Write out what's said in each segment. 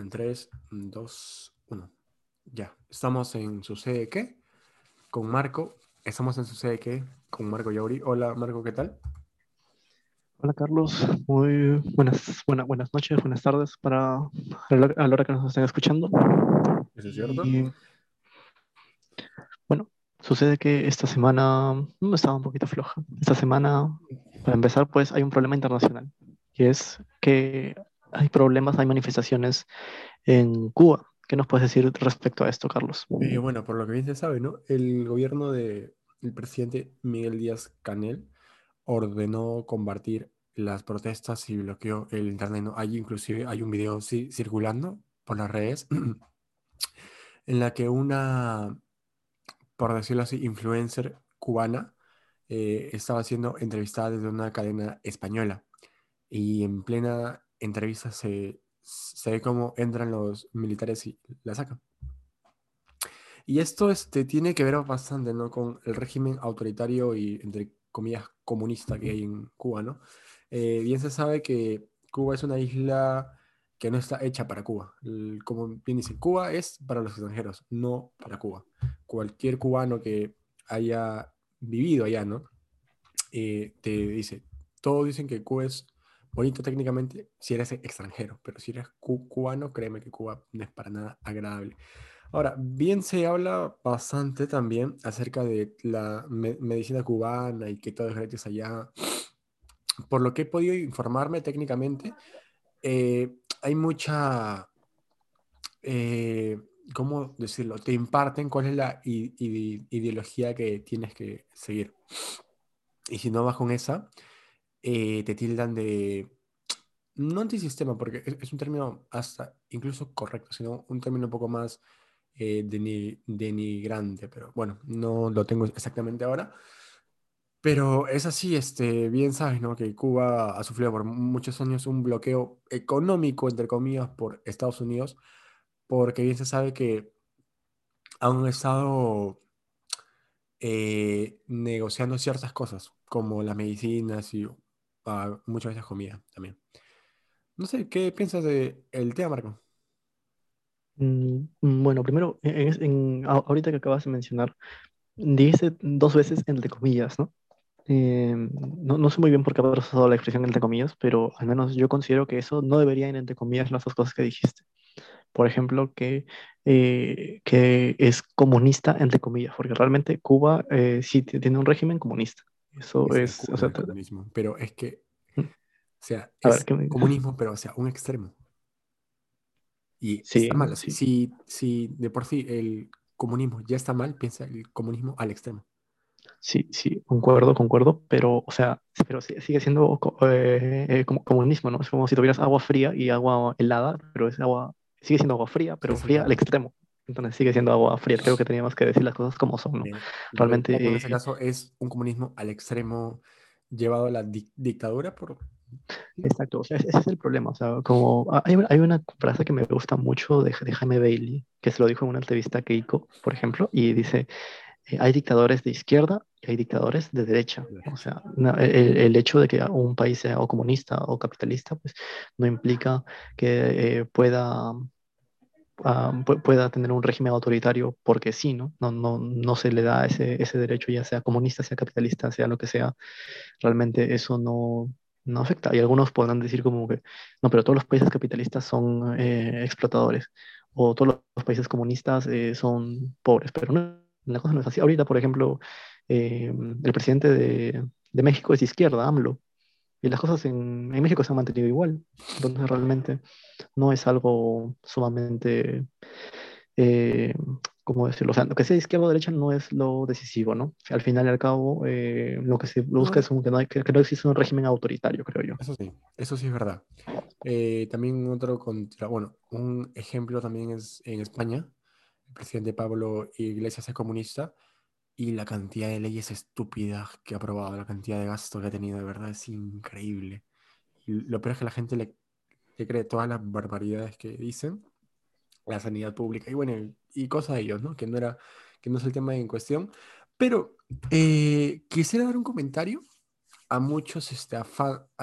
En 3, 2, 1. Ya, estamos en Sucede qué con Marco. Estamos en Sucede qué con Marco Yauri. Hola Marco, ¿qué tal? Hola Carlos, muy buenas, buena, buenas noches, buenas tardes para a la hora que nos estén escuchando. ¿Eso es cierto? Y, bueno, sucede que esta semana estaba un poquito floja. Esta semana, para empezar, pues hay un problema internacional, y es que hay problemas, hay manifestaciones en Cuba. ¿Qué nos puedes decir respecto a esto, Carlos? Eh, bueno, por lo que bien se sabe, ¿no? El gobierno del presidente Miguel Díaz Canel ordenó combatir las protestas y bloqueó el internet. ¿no? Hay inclusive hay un video circulando por las redes en la que una, por decirlo así, influencer cubana eh, estaba siendo entrevistada desde una cadena española y en plena entrevista se, se ve cómo entran los militares y la sacan. Y esto este, tiene que ver bastante ¿no? con el régimen autoritario y, entre comillas, comunista que hay en Cuba. ¿no? Eh, bien se sabe que Cuba es una isla que no está hecha para Cuba. como bien dice, Cuba es para los extranjeros, no para Cuba. Cualquier cubano que haya vivido allá, ¿no? Eh, te dice, todos dicen que Cuba es bonito técnicamente si eres extranjero, pero si eres cubano, créeme que Cuba no es para nada agradable. Ahora, bien se habla bastante también acerca de la medicina cubana y que todo es gratis allá. Por lo que he podido informarme técnicamente, eh, hay mucha, eh, ¿cómo decirlo? Te imparten cuál es la ideología que tienes que seguir. Y si no vas con esa, eh, te tildan de, no antisistema, porque es, un término hasta incluso correcto, sino un término un poco más eh, denigrante, pero bueno, no lo tengo exactamente ahora. Pero es así, este, bien sabes, ¿no? Que Cuba ha sufrido por muchos años un bloqueo económico, entre comillas, por Estados Unidos, porque bien se sabe que han estado eh, negociando ciertas cosas, como las medicinas y muchas veces comida también. No sé, ¿qué piensas del el tema, Marco? Mm, mm, bueno, primero, en, ahorita que acabas de mencionar, dijiste dos veces entre comillas, ¿no? Eh, no, no, sé muy bien por qué haber usado la expresión entre comillas, pero al menos yo considero que eso no debería ir entre comillas las dos cosas que dijiste. Por ejemplo, que, eh, que es comunista entre comillas, porque realmente Cuba eh, sí tiene un régimen comunista. Eso es, o sea, comunismo, pero es que, mm. o sea, es comunismo, pero o sea, un extremo. Y sí, está mal. Sí. Si, si de por sí el comunismo ya está mal, piensa el comunismo al extremo. Sí, sí, concuerdo, concuerdo, pero, o sea, pero sigue siendo eh, eh, como comunismo, ¿no? Es como si tuvieras agua fría y agua helada, pero es agua, sigue siendo agua fría, pero fría al extremo. Entonces sigue siendo agua fría. Creo que teníamos que decir las cosas como son, ¿no? Realmente. En ese caso es un comunismo al extremo llevado a la dictadura por. Exacto, o sea, ese es el problema. O sea, como hay, hay una frase que me gusta mucho de, de Jaime Bailey, que se lo dijo en una entrevista a Keiko, por ejemplo, y dice: eh, hay dictadores de izquierda y hay dictadores de derecha. O sea, el, hecho de que un país sea o comunista o capitalista, pues no implica que eh, pueda, ah, pueda tener un régimen autoritario porque sí, ¿no? No, no, no se le da ese, ese derecho, ya sea comunista, sea capitalista, sea lo que sea. Realmente eso no, no afecta. Y algunos podrán decir como que, no, pero todos los países capitalistas son eh, explotadores o todos los países comunistas son pobres, pero no la cosa no es así. Ahorita, por ejemplo, eh, el presidente de, de, México es de izquierda, AMLO, y las cosas en, en, México se han mantenido igual. Entonces, realmente no es algo sumamente, eh, ¿cómo decirlo? O sea, lo que sea izquierda o derecha no es lo decisivo, ¿no? Al final y al cabo, eh, lo que se busca es que, no hay, que, no existe un régimen autoritario, creo yo. Eso sí, eso sí es verdad. Eh, también otro contra, bueno, un ejemplo también es en España, el presidente Pablo Iglesias es comunista y la cantidad de leyes estúpidas que ha aprobado, la cantidad de gasto que ha tenido, de verdad es increíble. Y lo peor es que la gente le, cree todas las barbaridades que dicen, la sanidad pública y bueno, y cosas de ellos, ¿no? Que no, era, que no es el tema en cuestión. Pero eh, quisiera dar un comentario a muchos este,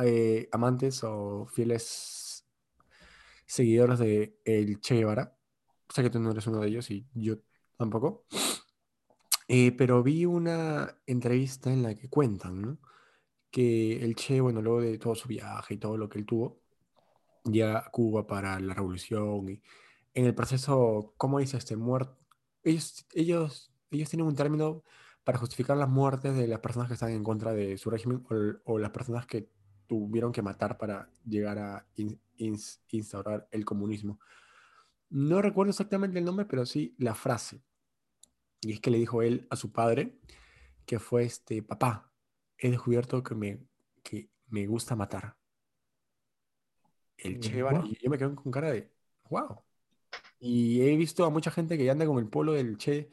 eh, amantes o fieles seguidores de el Che Guevara. Sé que tú no eres uno de ellos y yo tampoco. Eh, pero vi una entrevista en la que cuentan, ¿no? Que el Che, bueno, luego de todo su viaje y todo lo que él tuvo, llega a Cuba para la revolución y en el proceso, ¿cómo dice este muerto? Ellos, ellos, ellos tienen un término para justificar las muertes de las personas que están en contra de su régimen o, o las personas que tuvieron que matar para llegar a instaurar el comunismo. No recuerdo exactamente el nombre, pero sí la frase. Y es que le dijo él a su padre, que fue este, papá, he descubierto que me, que me gusta matar. El Che Guevara. Y yo me quedo con cara de, wow. Y he visto a mucha gente que anda con el polo del Che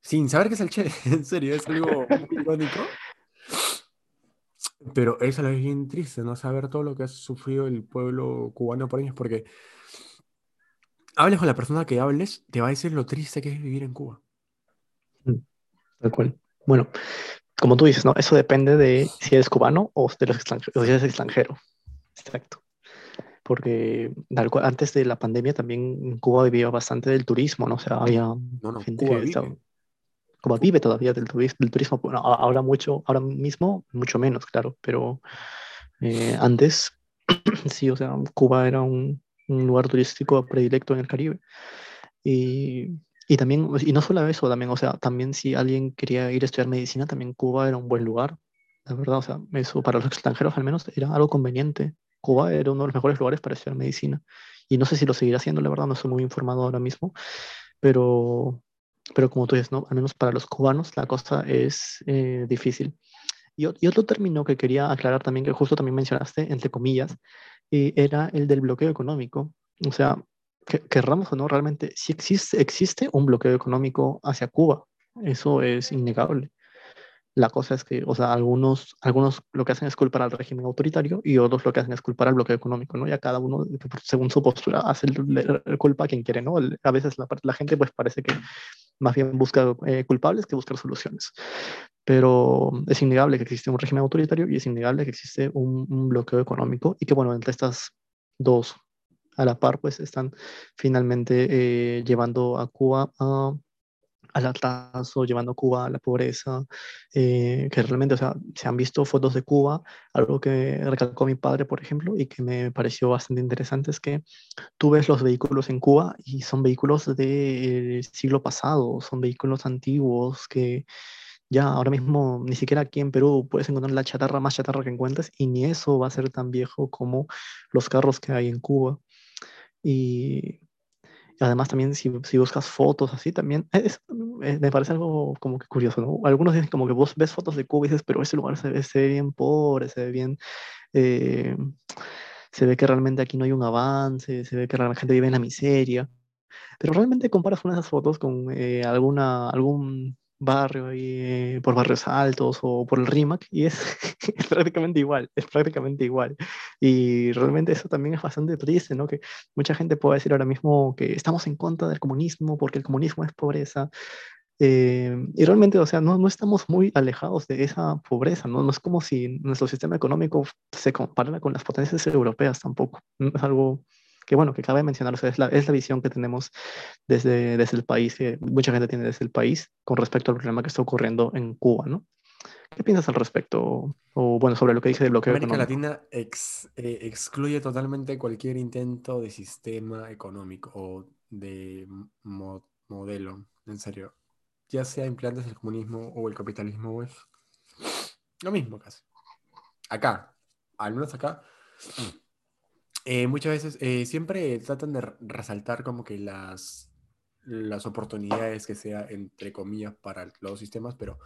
sin saber qué es el Che. en serio, es algo muy irónico. Pero eso es bien triste, ¿no? Saber todo lo que ha sufrido el pueblo cubano por años, porque hables con la persona que hables, te va a decir lo triste que es vivir en Cuba. Tal cual. Bueno, como tú dices, ¿no? Eso depende de si eres cubano o, de los extranjeros, si eres extranjero. Exacto. Porque antes de la pandemia también Cuba vivía bastante del turismo, ¿no? O sea, había gente que estaba, Cuba vive todavía del, turismo, del turismo. Bueno, ahora mucho, ahora mismo mucho menos, claro, pero eh, antes sí, o sea, Cuba era un, un, lugar turístico predilecto en el Caribe. Y, y, también, y no solo eso, también, o sea, también si alguien quería ir a estudiar medicina, también Cuba era un buen lugar, la verdad, o sea, eso para los extranjeros al menos era algo conveniente. Cuba era uno de los mejores lugares para estudiar medicina. Y no sé si lo seguirá haciendo, la verdad, no estoy muy informado ahora mismo, pero, pero como tú dices, ¿no? Al menos para los cubanos la cosa es eh, difícil. Y, otro término que quería aclarar también, que justo también mencionaste, entre comillas, eh, era el del bloqueo económico. O sea, que, querramos o no, realmente sí existe, existe un bloqueo económico hacia Cuba. Eso es innegable. La cosa es que, o sea, algunos, algunos lo que hacen es culpar al régimen autoritario y otros lo que hacen es culpar al bloqueo económico, ¿no? Ya cada uno, según su postura, hace el, culpa a quien quiere, ¿no? a veces la, la, gente, pues parece que más bien busca eh, culpables que buscar soluciones. Pero es innegable que existe un régimen autoritario y es innegable que existe un, un bloqueo económico y que, bueno, entre estas dos a la par, pues están finalmente eh, llevando a Cuba a al atraso, llevando a Cuba a la pobreza, eh, que realmente, o sea, se han visto fotos de Cuba, algo que recalcó mi padre, por ejemplo, y que me pareció bastante interesante, es que tú ves los vehículos en Cuba y son vehículos del siglo pasado, son vehículos antiguos que ya ahora mismo ni siquiera aquí en Perú puedes encontrar la chatarra más chatarra que encuentres y ni eso va a ser tan viejo como los carros que hay en Cuba. Y Además, también si, si buscas fotos así, también es, eh, me parece algo como que curioso, ¿no? Algunos dicen como que vos ves fotos de Cuba y dices, pero ese lugar se ve, se ve bien pobre, se ve bien... Eh, se ve que realmente aquí no hay un avance, se ve que la gente vive en la miseria. Pero realmente comparas una de esas fotos con eh, alguna, algún barrio y por barrios altos o por el RIMAC y es, es, prácticamente igual, es prácticamente igual. Y realmente eso también es bastante triste, ¿no? Que mucha gente puede decir ahora mismo que estamos en contra del comunismo porque el comunismo es pobreza. Eh, y realmente, o sea, no, no estamos muy alejados de esa pobreza, ¿no? No es como si nuestro sistema económico se comparara con las potencias europeas tampoco. Es algo que bueno, que cabe mencionar, es la, es la visión que tenemos desde, desde el país, que mucha gente tiene desde el país con respecto al problema que está ocurriendo en Cuba, ¿no? ¿Qué piensas al respecto? O bueno, sobre lo que dije del bloqueo América Latina ex, eh, excluye totalmente cualquier intento de sistema económico o de modelo, en serio. Ya sea implantes del comunismo o el capitalismo, es lo mismo casi. Acá, al menos acá, eh, muchas veces, eh, siempre tratan de resaltar como que las, las oportunidades que sea, entre comillas, para los sistemas, pero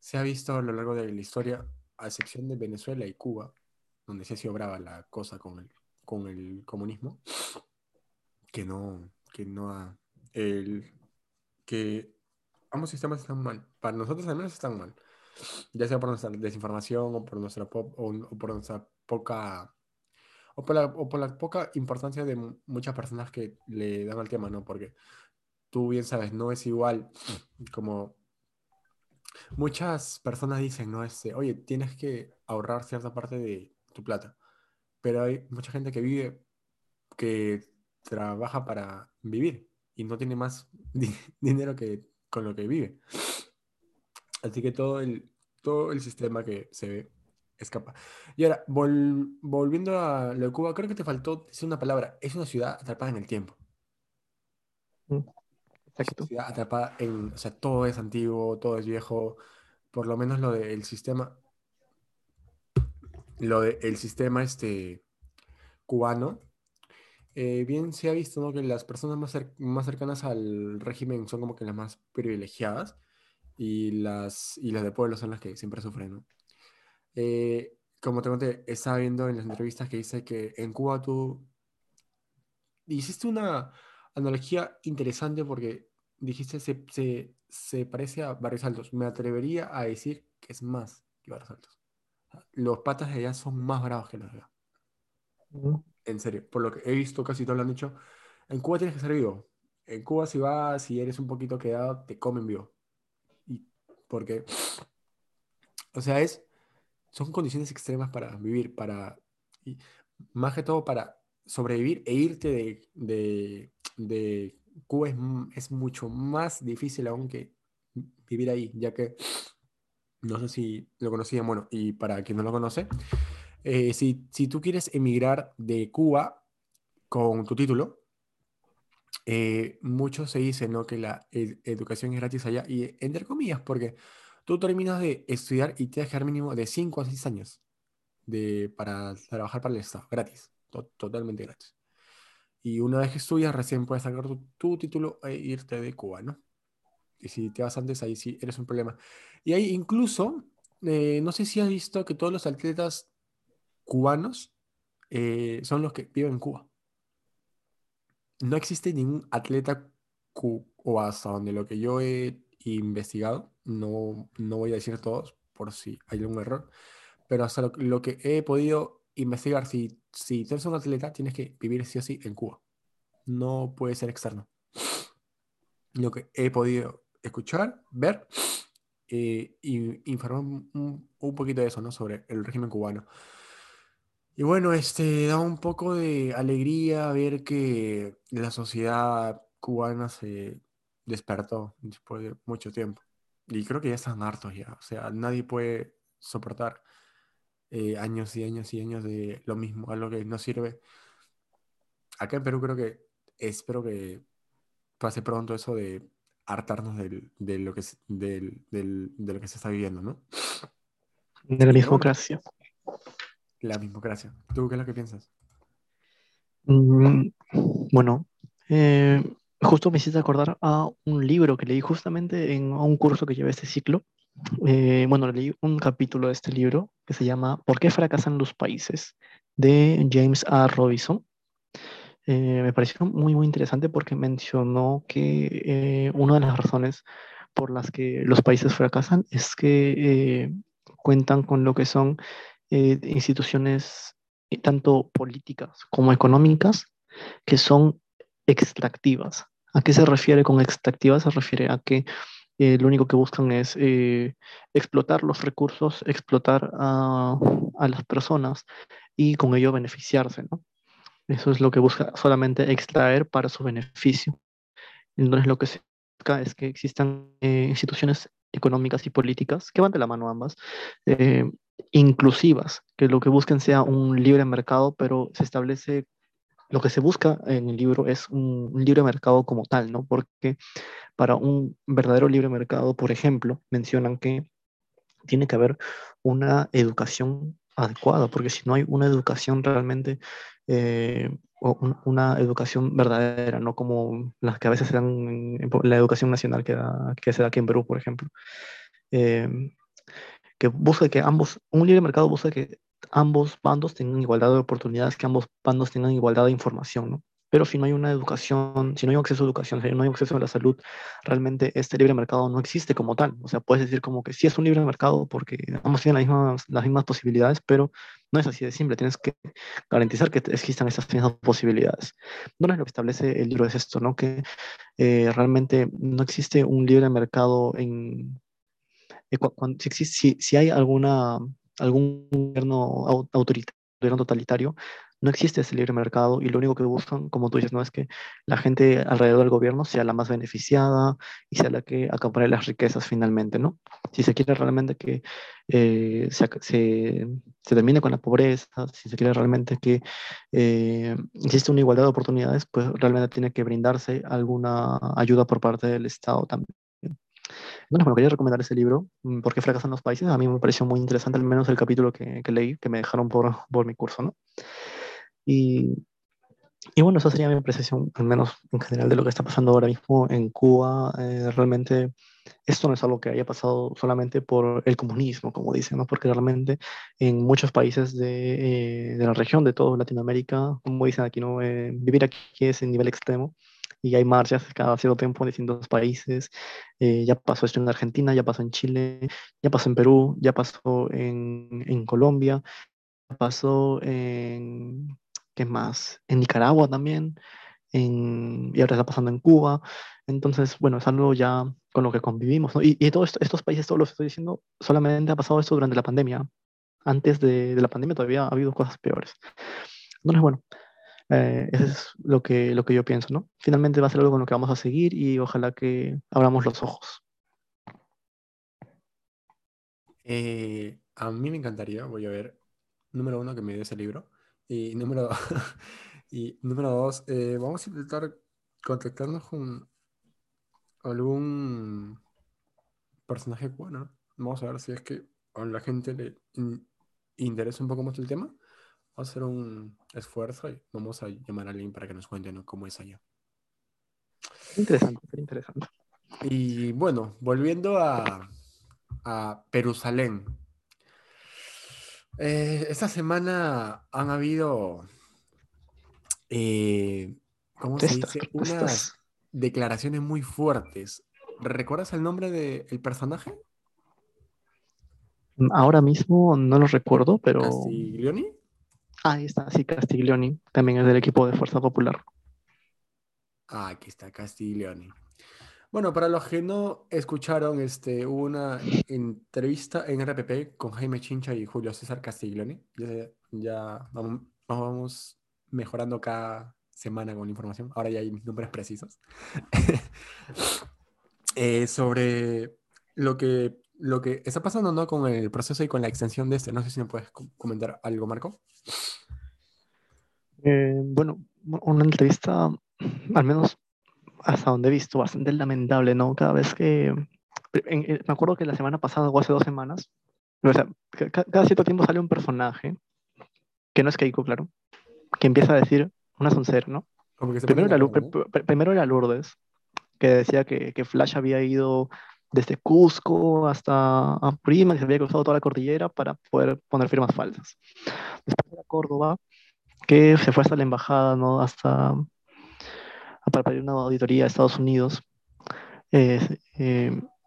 se ha visto a lo largo de la historia, a excepción de Venezuela y Cuba, donde se ha sido brava la cosa con el, con el comunismo, que no, que no ha, el, que ambos sistemas están mal. Para nosotros al menos están mal. Ya sea por nuestra desinformación o por nuestra, o por nuestra poca o por, la, poca importancia de muchas personas que le dan al tema, ¿no? Porque tú bien sabes, no es igual como muchas personas dicen, ¿no? Este, oye, tienes que ahorrar cierta parte de tu plata, pero hay mucha gente que vive que trabaja para vivir y no tiene más dinero que con lo que vive. Así que todo el, todo el sistema que se ve escapa. Y ahora, volviendo a lo de Cuba, creo que te faltó decir una palabra. Es una ciudad atrapada en el tiempo. Mm, exacto. ciudad atrapada en, o sea, todo es antiguo, todo es viejo. Por lo menos lo del sistema, lo del sistema este cubano, eh, bien se ha visto ¿no? que las personas más, más cercanas al régimen son como que las más privilegiadas y las, y las de pueblo son las que siempre sufren. ¿no? Eh, como te conté, estaba viendo en las entrevistas que dice que en Cuba tú hiciste una analogía interesante porque dijiste se, se, se parece a Barrios Altos. Me atrevería a decir que es más que Barrios Altos. Los patas de allá son más bravos que los de acá. En serio, por lo que he visto, casi todos lo han dicho. En Cuba tienes que ser vivo. En Cuba, si vas, si eres un poquito quedado, te comen vivo. Y porque, o sea, es, son condiciones extremas para vivir, para, y más que todo para sobrevivir e irte de, de, de Cuba es, es, mucho más difícil aún que vivir ahí, ya que no sé si lo conocían, bueno, y para quien no lo conoce, eh, si, si, tú quieres emigrar de Cuba con tu título, eh, muchos se dicen ¿no? que la educación es gratis allá, y entre comillas, porque tú terminas de estudiar y te dejar mínimo de 5 a 6 años de, para trabajar para el Estado, gratis, totalmente gratis. Y una vez que estudias, recién puedes sacar tu, tu, título e irte de Cuba, ¿no? Y si te vas antes, ahí sí eres un problema. Y ahí incluso, eh, no sé si has visto que todos los atletas cubanos eh, son los que viven en Cuba. No existe ningún atleta o hasta donde lo que yo he investigado, no, no voy a decir todos por si hay algún error, pero hasta lo, que he podido investigar, si, si eres un atleta, tienes que vivir sí o sí en Cuba. No puede ser externo. Lo que he podido escuchar, ver eh, informar un, un, poquito de eso, ¿no? Sobre el régimen cubano. Y bueno, este da un poco de alegría ver que la sociedad cubana se despertó después de mucho tiempo. Y creo que ya están hartos ya. O sea, nadie puede soportar eh, años y años y años de lo mismo, algo que no sirve. Acá en Perú creo que espero que pase pronto eso de hartarnos de, lo que, de lo que se está viviendo, ¿no? De la democracia. La mismocracia. ¿Tú qué es lo que piensas? Mm, bueno, eh, justo me hiciste acordar a un libro que leí justamente en un curso que llevé este ciclo. Eh, bueno, leí un capítulo de este libro que se llama ¿Por qué fracasan los países? de James A. Robinson. Eh, me pareció muy, muy interesante porque mencionó que una de las razones por las que los países fracasan es que cuentan con lo que son eh, instituciones eh, tanto políticas como económicas que son extractivas. ¿A qué se refiere con extractivas? Se refiere a que eh, lo único que buscan es explotar los recursos, explotar a, a, las personas y con ello beneficiarse. ¿no? Eso es lo que busca solamente extraer para su beneficio. Entonces lo que se busca es que existan instituciones económicas y políticas que van de la mano ambas, inclusivas, que lo que busquen sea un libre mercado, pero se establece, lo que se busca en el libro es un, libre mercado como tal, ¿no? Porque para un verdadero libre mercado, por ejemplo, mencionan que tiene que haber una educación adecuada, porque si no hay una educación realmente, eh, o una educación verdadera, no como las que a veces se dan la educación nacional que, que se da aquí en Perú, por ejemplo. Eh, que busca que ambos, un libre mercado busca que ambos bandos tengan igualdad de oportunidades, que ambos bandos tengan igualdad de información, ¿no? Pero si no hay una educación, si no hay acceso a educación, si no hay acceso a la salud, realmente este libre mercado no existe como tal. O sea, puedes decir como que sí es un libre mercado porque ambos tienen las mismas, las mismas posibilidades, pero no es así de simple. Tienes que garantizar que existan esas mismas posibilidades. No es lo que establece el libro es esto, ¿no? Que eh, realmente no existe un libre mercado en, eh, si, si, hay alguna, algún gobierno autoritario, totalitario, no existe ese libre mercado y lo único que buscan, como tú dices, no es que la gente alrededor del gobierno sea la más beneficiada y sea la que acapare las riquezas finalmente, ¿no? Si se quiere realmente que eh, se, termine con la pobreza, si se quiere realmente que eh, existe una igualdad de oportunidades, pues realmente tiene que brindarse alguna ayuda por parte del Estado también. Bueno, bueno, quería recomendar ese libro, mm, ¿Por qué fracasan los países? A mí me pareció muy interesante, al menos el capítulo que, que leí, que me dejaron por, por mi curso, ¿no? Y, y bueno, esa sería mi apreciación, al menos en general, de lo que está pasando ahora mismo en Cuba. Eh, realmente esto no es algo que haya pasado solamente por el comunismo, como dicen, ¿no? porque realmente en muchos países de, eh, de la región, de toda Latinoamérica, como dicen aquí, ¿no? Eh, vivir aquí es en nivel extremo y hay marchas cada cierto tiempo en distintos países. ya pasó esto en Argentina, ya pasó en Chile, ya pasó en Perú, ya pasó en, en Colombia, ya pasó en, ¿qué más? En Nicaragua también, en, y ahora está pasando en Cuba. Entonces, bueno, es algo ya con lo que convivimos, ¿no? Y, y todos estos países, todos los estoy diciendo, solamente ha pasado esto durante la pandemia. Antes de, de la pandemia todavía ha habido cosas peores. Entonces, bueno, eh, eso es lo que, lo que yo pienso, ¿no? Finalmente va a ser algo con lo que vamos a seguir y ojalá que abramos los ojos. Eh, a mí me encantaría, voy a ver, número uno, que me dé ese libro. Y número, y número dos, eh, vamos a intentar contactarnos con algún personaje bueno. Vamos a ver si es que a la gente le interesa un poco más el tema. A hacer un esfuerzo y vamos a llamar a alguien para que nos cuente cómo es allá. Interesante, interesante. Y bueno, volviendo a, a Perusalén. Eh, esta semana han habido, eh, ¿cómo se dice? Unas declaraciones muy fuertes. ¿Recuerdas el nombre del personaje? Ahora mismo no lo recuerdo, pero... ¿Castiglioni? Ah, ahí está, sí, Castiglioni. También es del equipo de Fuerza Popular. Ah, aquí está, Castiglioni. Bueno, para los que no escucharon, este, una entrevista en RPP con Jaime Chincha y Julio César Castiglioni. Ya, vamos, mejorando cada semana con la información. Ahora ya hay nombres precisos. Eh, sobre lo que, lo que está pasando ¿no? con el proceso y con la extensión de este. No sé si me puedes comentar algo, Marco. Eh, bueno, una entrevista, al menos hasta donde he visto, bastante lamentable, ¿no? Cada vez que... me acuerdo que la semana pasada o hace dos semanas, o sea, cada cierto tiempo sale un personaje, que no es Keiko, claro, que empieza a decir una soncera, ¿no? Primero era, primero era, Lourdes, que decía que, que, Flash había ido desde Cusco hasta Prima, y se había cruzado toda la cordillera para poder poner firmas falsas. Después era Córdoba, que se fue hasta la embajada, ¿no? Hasta para pedir una auditoría a Estados Unidos. Eh,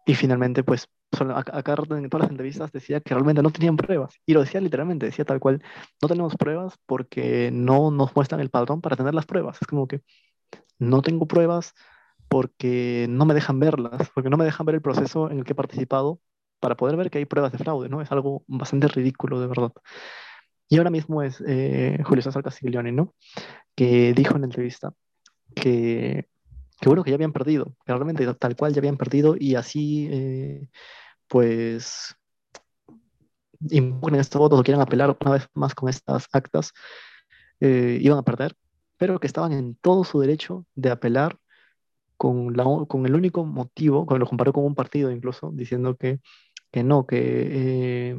y finalmente, pues, acá en todas las entrevistas decía que realmente no tenían pruebas. Y lo decía literalmente, decía tal cual, no tenemos pruebas porque no nos muestran el padrón para tener las pruebas. Es como que no tengo pruebas porque no me dejan verlas, porque no me dejan ver el proceso en el que he participado para poder ver que hay pruebas de fraude, ¿no? Es algo bastante ridículo, de verdad. Y ahora mismo es eh, Julio César Castiglione, ¿no? Que dijo en la entrevista que, bueno, que ya habían perdido, que realmente tal cual ya habían perdido y así, eh, pues, impugnen estos votos o quieren apelar una vez más con estas actas, eh, iban a perder, pero que estaban en todo su derecho de apelar con, la, con el único motivo, cuando lo comparó con un partido incluso, diciendo que, que no, que eh,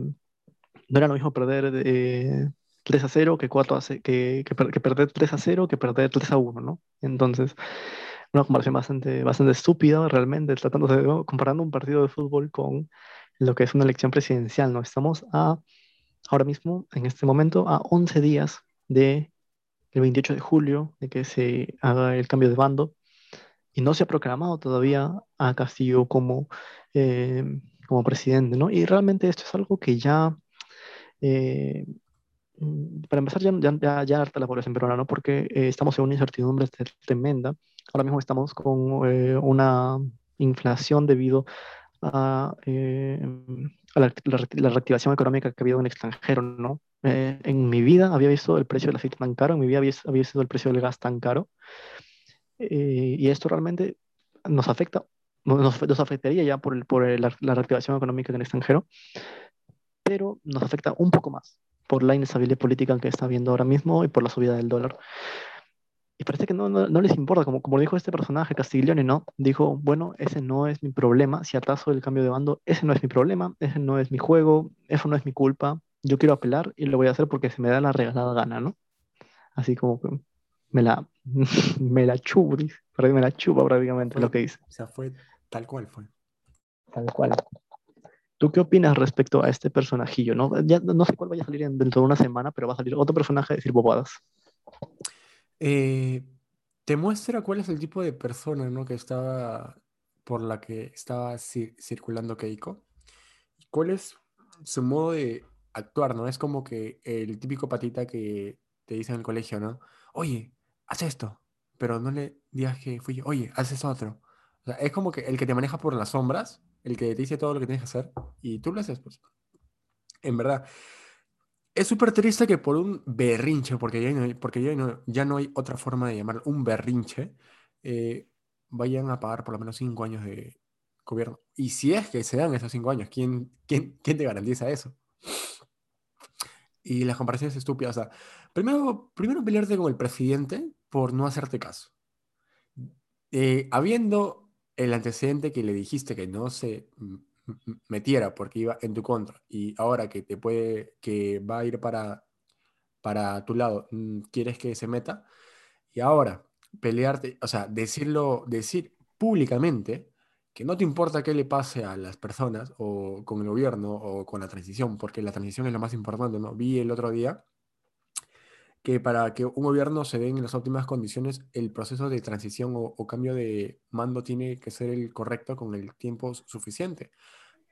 no era lo mismo perder 3 a 0 que, 4 a que, que, que, perder 3 a 0 que perder 3 a 1, ¿no? Entonces, una comparación bastante, bastante estúpida realmente, tratando de, comparando un partido de fútbol con lo que es una elección presidencial, ¿no? Estamos a, ahora mismo, en este momento, a 11 días de el 28 de julio, de que se haga el cambio de bando, y no se ha proclamado todavía a Castillo como, eh, como presidente, ¿no? Y realmente esto es algo que ya eh, Mm, para empezar, ya, ya, ya harta la población peruana, ¿no? Porque eh, estamos en una incertidumbre tremenda. Ahora mismo estamos con eh, una inflación debido a, eh, a la, la, reactivación económica que ha habido en el extranjero, ¿no? Eh, en mi vida había visto el precio del aceite tan caro, en mi vida había, había visto el precio del gas tan caro. Eh, y esto realmente nos afecta, nos, nos afectaría ya por, el, por la, la, reactivación económica en el extranjero, pero nos afecta un poco más por la inestabilidad política que está habiendo ahora mismo y por la subida del dólar. Y parece que no, no, no, les importa, como, como dijo este personaje, Castiglione, ¿no? Dijo, bueno, ese no es mi problema, si atraso el cambio de bando, ese no es mi problema, ese no es mi juego, eso no es mi culpa, yo quiero apelar y lo voy a hacer porque se me da la regalada gana, ¿no? Así como me la, me la chupo, me la chupa prácticamente fue, lo que dice. O sea, fue tal cual fue. Tal cual. ¿Tú qué opinas respecto a este personajillo? No, ya, no sé cuál vaya a salir dentro de una semana, pero va a salir otro personaje a decir bobadas. Eh, te muestra cuál es el tipo de persona, ¿no? Que estaba por la que estaba cir circulando Keiko. ¿Cuál es su modo de actuar, ¿no? Es como que el típico patita que te dice en el colegio, ¿no? Oye, haz esto, pero no le digas que fui yo. Oye, haz eso otro. Es como que el que te maneja por las sombras, el que te dice todo lo que tienes que hacer y tú lo haces, pues. En verdad, es súper triste que por un berrinche, porque ya no, porque ya no, ya no hay otra forma de llamarlo, un berrinche, eh, vayan a pagar por lo menos cinco años de gobierno. Y si es que se dan esos cinco años, ¿quién, quién, quién te garantiza eso? Y las comparaciones estúpidas. O sea, primero, primero pelearte con el presidente por no hacerte caso. Eh, habiendo el antecedente que le dijiste que no se metiera porque iba en tu contra y ahora que te puede, que va a ir para, para tu lado, mm, quieres que se meta y ahora pelearte, o sea, decirlo, decir públicamente que no te importa qué le pase a las personas o con el gobierno o con la transición, porque la transición es lo más importante, ¿no? Vi el otro día que para que un gobierno se dé en las óptimas condiciones, el proceso de transición o, o, cambio de mando tiene que ser el correcto con el tiempo suficiente,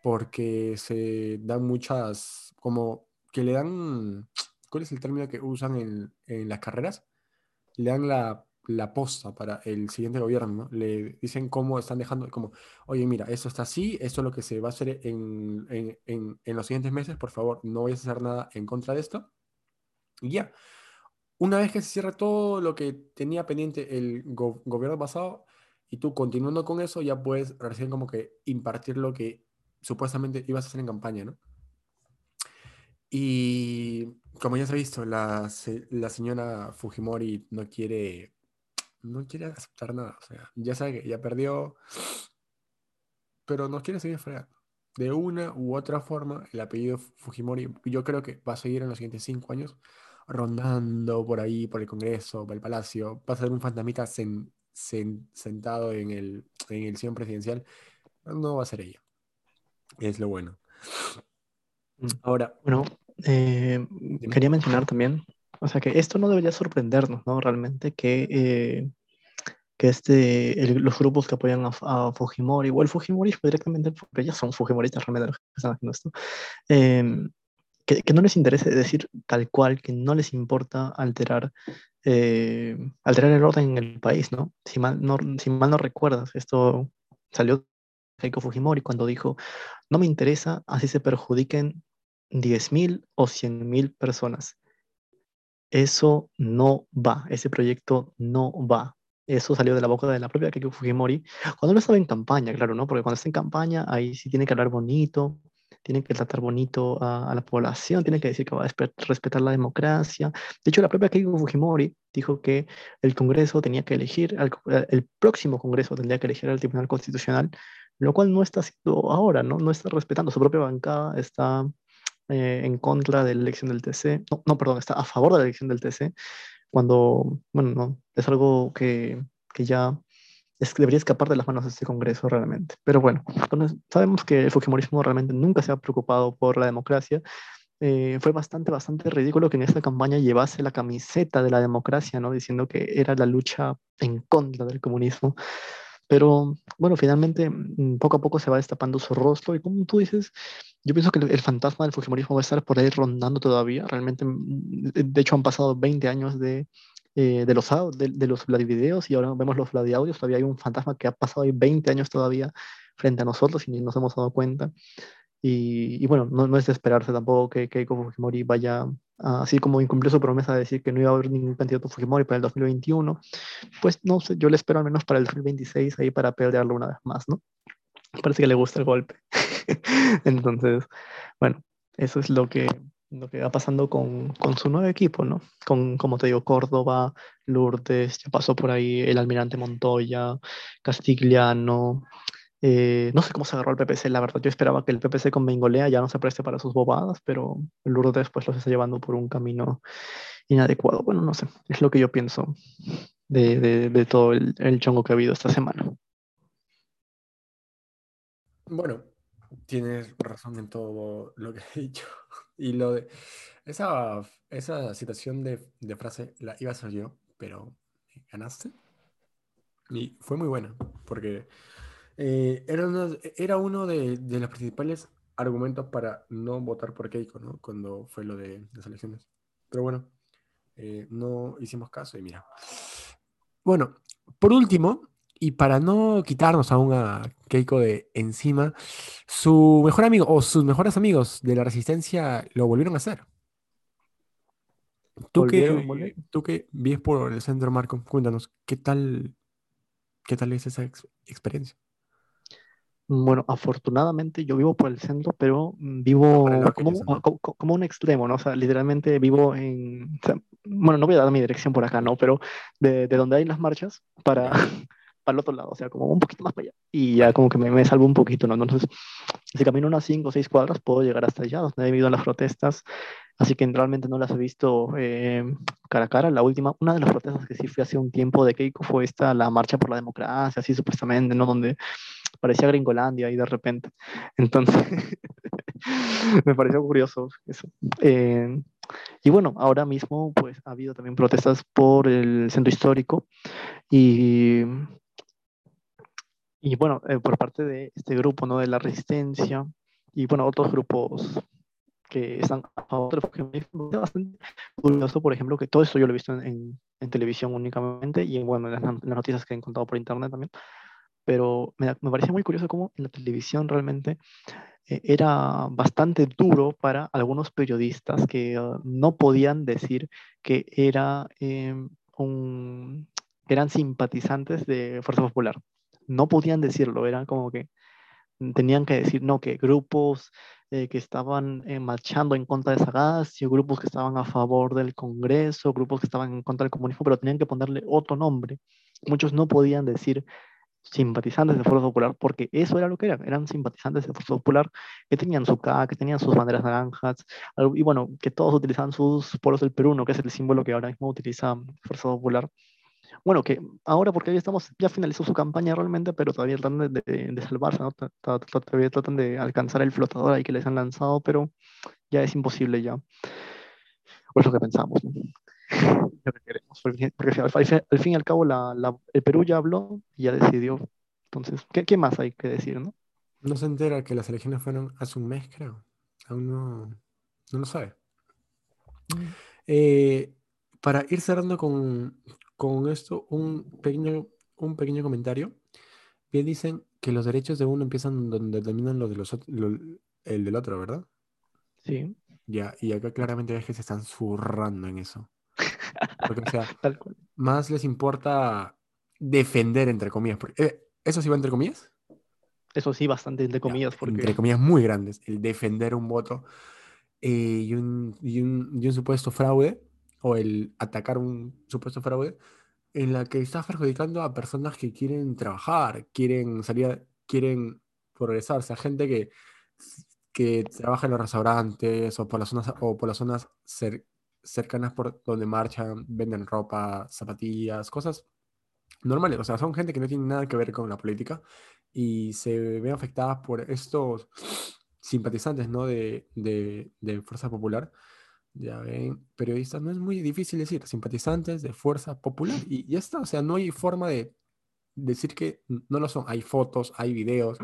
porque se dan muchas, como que le dan, ¿cuál es el término que usan en, en las carreras? Le dan la, la posta para el siguiente gobierno, ¿no? Le dicen cómo están dejando, como, oye, mira, esto está así, esto es lo que se va a hacer en, en, en, los siguientes meses, por favor, no vayas a hacer nada en contra de esto. Y ya una vez que se cierra todo lo que tenía pendiente el go gobierno pasado y tú continuando con eso, ya puedes recién como que impartir lo que supuestamente ibas a hacer en campaña, ¿no? Y como ya se ha visto, la, la señora Fujimori no quiere, no quiere aceptar nada. O sea, ya sabe que ya perdió, pero nos quiere seguir fregando. De una u otra forma, el apellido Fujimori, yo creo que va a seguir en los siguientes cinco años rondando por ahí, por el Congreso, por el Palacio, va a ser un fantasmita sen, sen, sentado en el, en el sillón presidencial, no va a ser ella. Es lo bueno. Ahora. Bueno, eh, quería mencionar también, o sea, que esto no debería sorprendernos, ¿no? Realmente que, eh, que este, los grupos que apoyan a, Fujimori, o el Fujimori directamente, porque ellos son Fujimoristas realmente los que están haciendo esto, eh, que, que, no les interese decir tal cual, que no les importa alterar, eh, alterar el orden en el país, ¿no? Si mal no, si mal no recuerdas, esto salió Keiko Fujimori cuando dijo, no me interesa así se perjudiquen 10.000 o 100.000 personas. Eso no va, ese proyecto no va. Eso salió de la boca de la propia Keiko Fujimori cuando no estaba en campaña, claro, ¿no? Porque cuando está en campaña, ahí sí tiene que hablar bonito, tiene que tratar bonito a, a, la población, tiene que decir que va a respetar la democracia. De hecho, la propia Keiko Fujimori dijo que el Congreso tenía que elegir, al, el próximo Congreso tendría que elegir al Tribunal Constitucional, lo cual no está haciendo ahora, ¿no? No está respetando. Su propia bancada está eh, en contra de la elección del TC, no, no, perdón, está a favor de la elección del TC, cuando, bueno, no, es algo que, que ya debería escapar de las manos de este Congreso realmente. Pero bueno, sabemos que el Fujimorismo realmente nunca se ha preocupado por la democracia. Eh, fue bastante, bastante ridículo que en esta campaña llevase la camiseta de la democracia, ¿no? Diciendo que era la lucha en contra del comunismo. Pero bueno, finalmente mm, poco a poco se va destapando su rostro y como tú dices, yo pienso que el, el fantasma del Fujimorismo va a estar por ahí rondando todavía. Realmente, mm, de hecho, han pasado 20 años de, eh, de los de, de los Vladivideos y ahora vemos los Vladiaudios, todavía hay un fantasma que ha pasado ahí 20 años todavía frente a nosotros y ni nos hemos dado cuenta. Y, y bueno, no, no, es de esperarse tampoco que Keiko Fujimori vaya así como incumplió su promesa de decir que no iba a haber ningún candidato Fujimori para el 2021, pues no sé, yo le espero al menos para el 2026 ahí para pelearlo una vez más, ¿no? Parece que le gusta el golpe. Entonces, bueno, eso es lo que, lo que va pasando con, con, su nuevo equipo, ¿no? Con, como te digo, Córdoba, Lourdes, ya pasó por ahí el almirante Montoya, Castigliano, eh, no sé cómo se agarró el PPC, la verdad. Yo esperaba que el PPC con Bengolea ya no se preste para sus bobadas, pero Lourdes después los está llevando por un camino inadecuado. Bueno, no sé, es lo que yo pienso de, de, todo el, chongo que ha habido esta semana. Bueno, tienes razón en todo lo que he dicho. Y lo de esa, esa situación de, de frase la iba a hacer yo, pero ganaste. Y fue muy buena, porque eh, era, uno, era uno de, de, los principales argumentos para no votar por Keiko, ¿no? Cuando fue lo de las elecciones. Pero bueno, eh, no hicimos caso y mira. Bueno, por último, y para no quitarnos aún a Keiko de encima, su mejor amigo o sus mejores amigos de la resistencia lo volvieron a hacer. Tú que, tú que vives por el centro, Marco, cuéntanos, ¿qué tal, qué tal es esa ex experiencia? Bueno, afortunadamente yo vivo por el centro, pero vivo como, como, como, un extremo, ¿no? O sea, literalmente vivo en... O sea, bueno, no voy a dar mi dirección por acá, ¿no? Pero de, de donde hay las marchas para, para el otro lado, o sea, como un poquito más para allá. Y ya como que me, me salvo un poquito, ¿no? Entonces, si camino unas 5 o 6 cuadras, puedo llegar hasta allá, donde he vivido las protestas. Así que realmente no las he visto eh, cara a cara. La última, una de las protestas que sí fui hace un tiempo de Keiko fue esta, la marcha por la democracia, así supuestamente, ¿no? Donde parecía Gringolandia y de repente. Entonces, me pareció curioso eso. Eh, y bueno, ahora mismo pues ha habido también protestas por el centro histórico y, y bueno, eh, por parte de este grupo, ¿no? De la resistencia y bueno, otros grupos que están a favor de bastante curioso, por ejemplo, que todo esto yo lo he visto en, en, televisión únicamente y bueno, en las, en las, noticias que he encontrado por internet también, pero me, me parecía muy curioso cómo en la televisión realmente eh, era bastante duro para algunos periodistas que uh, no podían decir que era, eh, un, eran simpatizantes de Fuerza Popular. No podían decirlo, eran como que tenían que decir, no, que grupos eh, que estaban eh, marchando en contra de Sagasti, grupos que estaban a favor del Congreso, grupos que estaban en contra del comunismo, pero tenían que ponerle otro nombre. Muchos no podían decir simpatizantes de Fuerza Popular, porque eso era lo que eran, eran simpatizantes de Fuerza Popular que tenían su K, que tenían sus banderas naranjas, y bueno, que todos utilizaban sus polos del Perú, ¿no? que es el símbolo que ahora mismo utiliza Fuerza Popular. Bueno, que ahora porque ya estamos, ya finalizó su campaña realmente, pero todavía tratan de, de, de salvarse, ¿no? Todavía tratan de alcanzar el flotador ahí que les han lanzado, pero ya es imposible ya. O es lo que pensamos, ¿no? lo que queremos. Porque, porque al, al, al, fin y al cabo la, la, el Perú ya habló y ya decidió. Entonces, ¿qué, ¿qué, más hay que decir, no? No se entera que las elecciones fueron hace un mes, creo. Aún no, no lo sabe. Mm. Eh, para ir cerrando con, con esto, un pequeño, un pequeño comentario. Bien dicen que los derechos de uno empiezan donde terminan los de los lo, el del otro, ¿verdad? Sí. Ya, y acá claramente ves que se están zurrando en eso. Porque, o sea, más les importa defender, entre comillas. Porque, eh, ¿Eso sí va entre comillas? Eso sí, bastante entre comillas. Porque... Entre comillas muy grandes. El defender un voto eh, y, un, y, un, y, un, supuesto fraude, o el atacar un supuesto fraude, en la que está perjudicando a personas que quieren trabajar, quieren salir, quieren progresar. O sea, gente que, que trabaja en los restaurantes o por las zonas, o por las zonas cer cercanas por donde marchan, venden ropa, zapatillas, cosas normales. O sea, son gente que no tiene nada que ver con la política y se ven afectadas por estos simpatizantes ¿no? de, de, de Fuerza Popular. Ya ven, periodistas, no es muy difícil decir, simpatizantes de Fuerza Popular y ya está. O sea, no hay forma de decir que no lo son. Hay fotos, hay videos.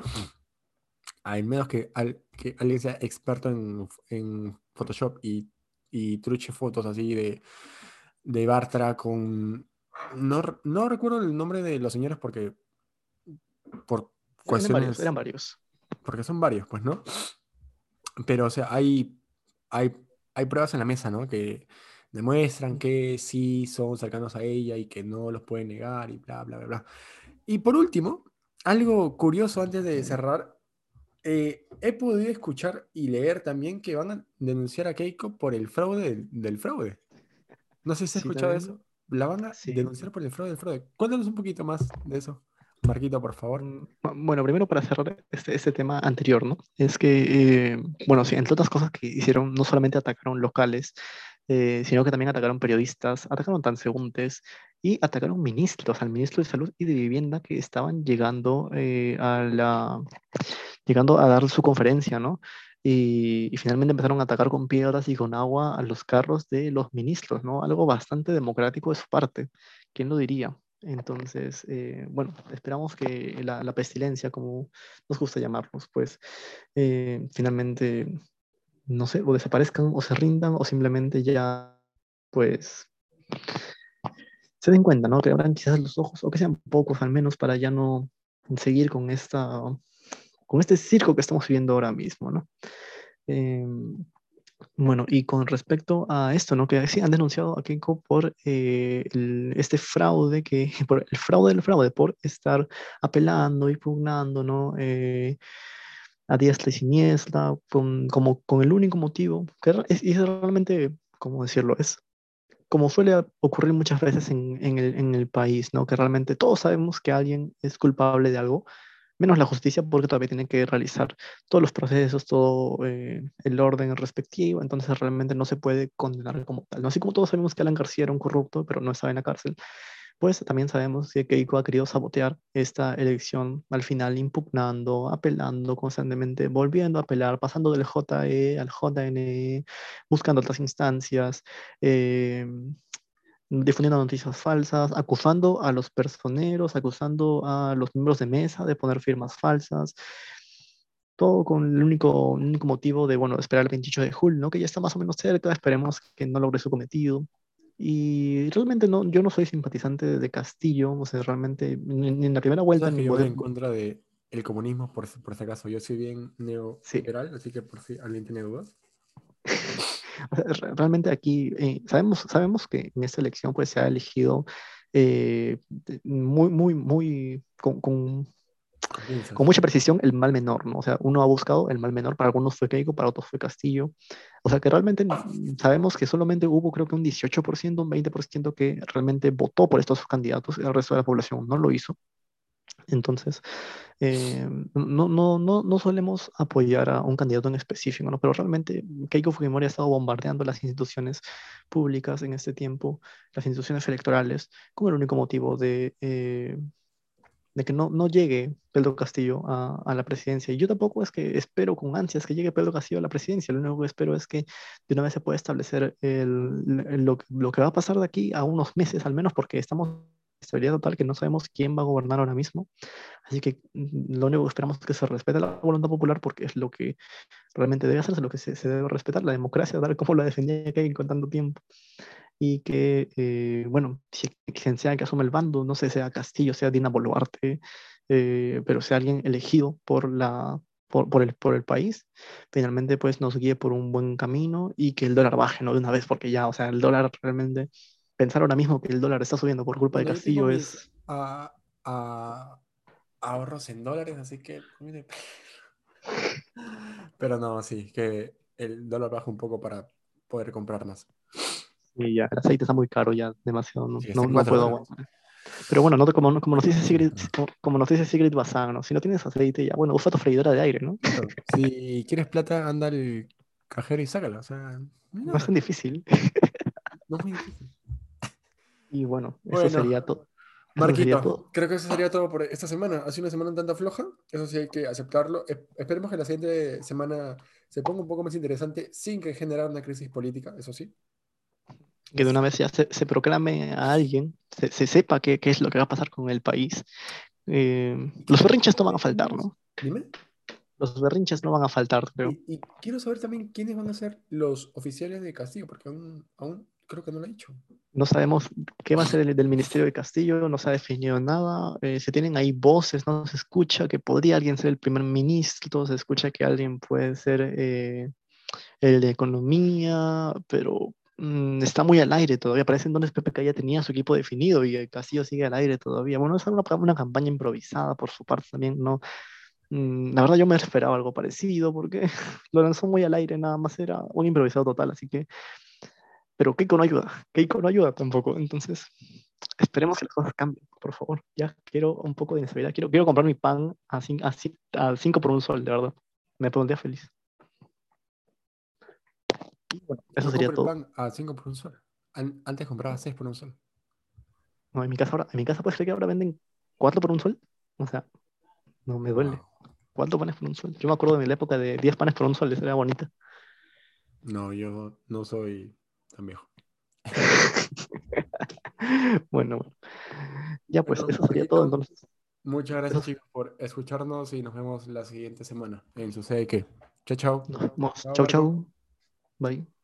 Hay menos que, al, que alguien sea experto en, en Photoshop y y truche fotos así de, de Bartra con... No, no recuerdo el nombre de los señores porque... Por cuestiones... Eran varios, eran varios. Porque son varios, pues, ¿no? Pero, o sea, hay, hay, hay pruebas en la mesa, ¿no? Que demuestran que sí son cercanos a ella y que no los pueden negar y bla, bla, bla, bla. Y por último, algo curioso antes de cerrar, eh, he podido escuchar y leer también que van a denunciar a Keiko por el fraude del, fraude. No sé si has escuchado eso. La van a denunciar por el fraude del fraude. Cuéntanos un poquito más de eso. Marquito, por favor. Mm, bueno, primero para cerrar este, este tema anterior, ¿no? Es que, eh, bueno, sí, entre otras cosas que hicieron, no solamente atacaron locales, eh, sino que también atacaron periodistas, atacaron transeúntes y atacaron ministros, al ministro de Salud y de Vivienda que estaban llegando eh, a la llegando a dar su conferencia, ¿no? Y, y, finalmente empezaron a atacar con piedras y con agua a los carros de los ministros, ¿no? Algo bastante democrático de su parte. ¿Quién lo diría? Entonces, eh, bueno, esperamos que la, la, pestilencia, como nos gusta llamarlos, pues eh, finalmente, no sé, o desaparezcan o se rindan o simplemente ya, pues, se den cuenta, ¿no? Que abran quizás los ojos o que sean pocos al menos para ya no seguir con esta, con este circo que estamos viviendo ahora mismo, ¿no? Eh, bueno, y con respecto a esto, ¿no? Que sí han denunciado a Keiko por eh, este fraude, que, por el fraude del fraude, por estar apelando y pugnando, ¿no? Eh, a diestra y siniestra, con, como, con el único motivo, que es, realmente, ¿cómo decirlo? Es como suele ocurrir muchas veces en el país, ¿no? Que realmente todos sabemos que alguien es culpable de algo, menos la justicia porque todavía tiene que realizar todos los procesos, todo eh, el orden respectivo, entonces realmente no se puede condenar como tal. ¿no? Así como todos sabemos que Alan García era un corrupto, pero no estaba en la cárcel, pues también sabemos que Keiko ha querido sabotear esta elección al final, impugnando, apelando constantemente, volviendo a apelar, pasando del JE al JNE, buscando otras instancias. Eh, difundiendo noticias falsas, acusando a los personeros, acusando a los miembros de mesa de poner firmas falsas, todo con el único, único motivo de, bueno, esperar el 28 de julio, ¿no? que ya está más o menos cerca, esperemos que no logre su cometido. Y realmente no, yo no soy simpatizante de Castillo, o sea, realmente ni, en la primera vuelta ni en contra de el comunismo, por, por si acaso. Yo soy bien neoliberal, así que por si alguien tiene dudas. realmente aquí eh, sabemos, sabemos que en esta elección pues se ha elegido eh, muy, muy, muy con, con, con, mucha precisión el mal menor, ¿no? O sea, uno ha buscado el mal menor, para algunos fue Keiko, para otros fue Castillo. O sea, que realmente sabemos que solamente hubo creo que un 18%, un 20% que realmente votó por estos candidatos, el resto de la población no lo hizo. Entonces, eh, no, no, no, no solemos apoyar a un candidato en específico, ¿no? pero realmente Keiko Fujimori ha estado bombardeando las instituciones públicas en este tiempo, las instituciones electorales, con el único motivo de, eh, de que no, no llegue Pedro Castillo a, a, la presidencia. Y yo tampoco es que espero con ansias que llegue Pedro Castillo a la presidencia, lo único que espero es que de una vez se pueda establecer el, lo, lo que va a pasar de aquí a unos meses al menos, porque estamos estabilidad total que no sabemos quién va a gobernar ahora mismo. Así que mm, lo único que esperamos es que se respete la voluntad popular porque es lo que realmente debe hacerse, lo que se, se debe respetar, la democracia, tal como la defendía que con tanto tiempo. Y que, eh, bueno, si quien sea que asume el bando, no sé, sea Castillo, sea Dina Boluarte, eh, pero sea alguien elegido por la por, por, el, por el país, finalmente pues nos guíe por un buen camino y que el dólar baje, ¿no? De una vez, porque ya, o sea, el dólar realmente pensar ahora mismo que el dólar está subiendo por culpa de Castillo es... A, ahorros en dólares, así que... Pero no, sí, que el dólar baja un poco para poder comprar más. Sí, ya, el aceite está muy caro ya, demasiado, no, no, puedo aguantar. Pero bueno, no, como, como, nos dice Sigrid, como, nos dice Sigrid Bazán, ¿no? si no tienes aceite, ya, bueno, usa tu freidora de aire, ¿no? Si quieres plata, anda al cajero y sácala, o sea... No es tan difícil. No es muy difícil. Y bueno, eso sería todo. Marquito, creo que eso sería todo por esta semana. Ha sido una semana un tanto floja, eso sí hay que aceptarlo. Esperemos que la siguiente semana se ponga un poco más interesante sin que generara una crisis política, eso sí. Que de una vez ya se, se proclame a alguien, se, se sepa qué, qué, es lo que va a pasar con el país. Eh, los berrinches no van a faltar, ¿no? Dime. Los berrinches no van a faltar, creo. Y, y, quiero saber también quiénes van a ser los oficiales de Castillo, porque aún, aún creo que no lo ha dicho. No sabemos qué va a ser el, del Ministerio de Castillo, no se ha definido nada. Eh, se tienen ahí voces, no se escucha que podría alguien ser el primer ministro, se escucha que alguien puede ser eh, el de economía, pero mm, está muy al aire todavía. Parece entonces PPK ya tenía su equipo definido y Castillo sigue al aire todavía. Bueno, es una, una campaña improvisada por su parte también, ¿no? Mm, la verdad yo me esperaba algo parecido porque lo lanzó muy al aire, nada más era un improvisado total, así que... Pero Keiko no ayuda, Keiko no ayuda tampoco, entonces esperemos que las cosas cambien, por favor. Ya quiero un poco de inestabilidad, quiero, quiero comprar mi pan a 5 por un sol, de verdad. Me pondría feliz. bueno, eso sería todo. Pan a 5 por un sol. Antes compraba 6 por un sol. No, en mi casa ahora, en mi casa puedes creer que ahora venden 4 por un sol. O sea, no me duele. ¿Cuántos panes por un sol? Yo me acuerdo de mi época de 10 panes por un sol, esa era bonita. No, yo no soy tan viejo. bueno, bueno. Ya pues, eso sería todo entonces. Muchas gracias chicos por escucharnos y nos vemos la siguiente semana en Sucede que. Chao, chao. Chao, chao. Bye.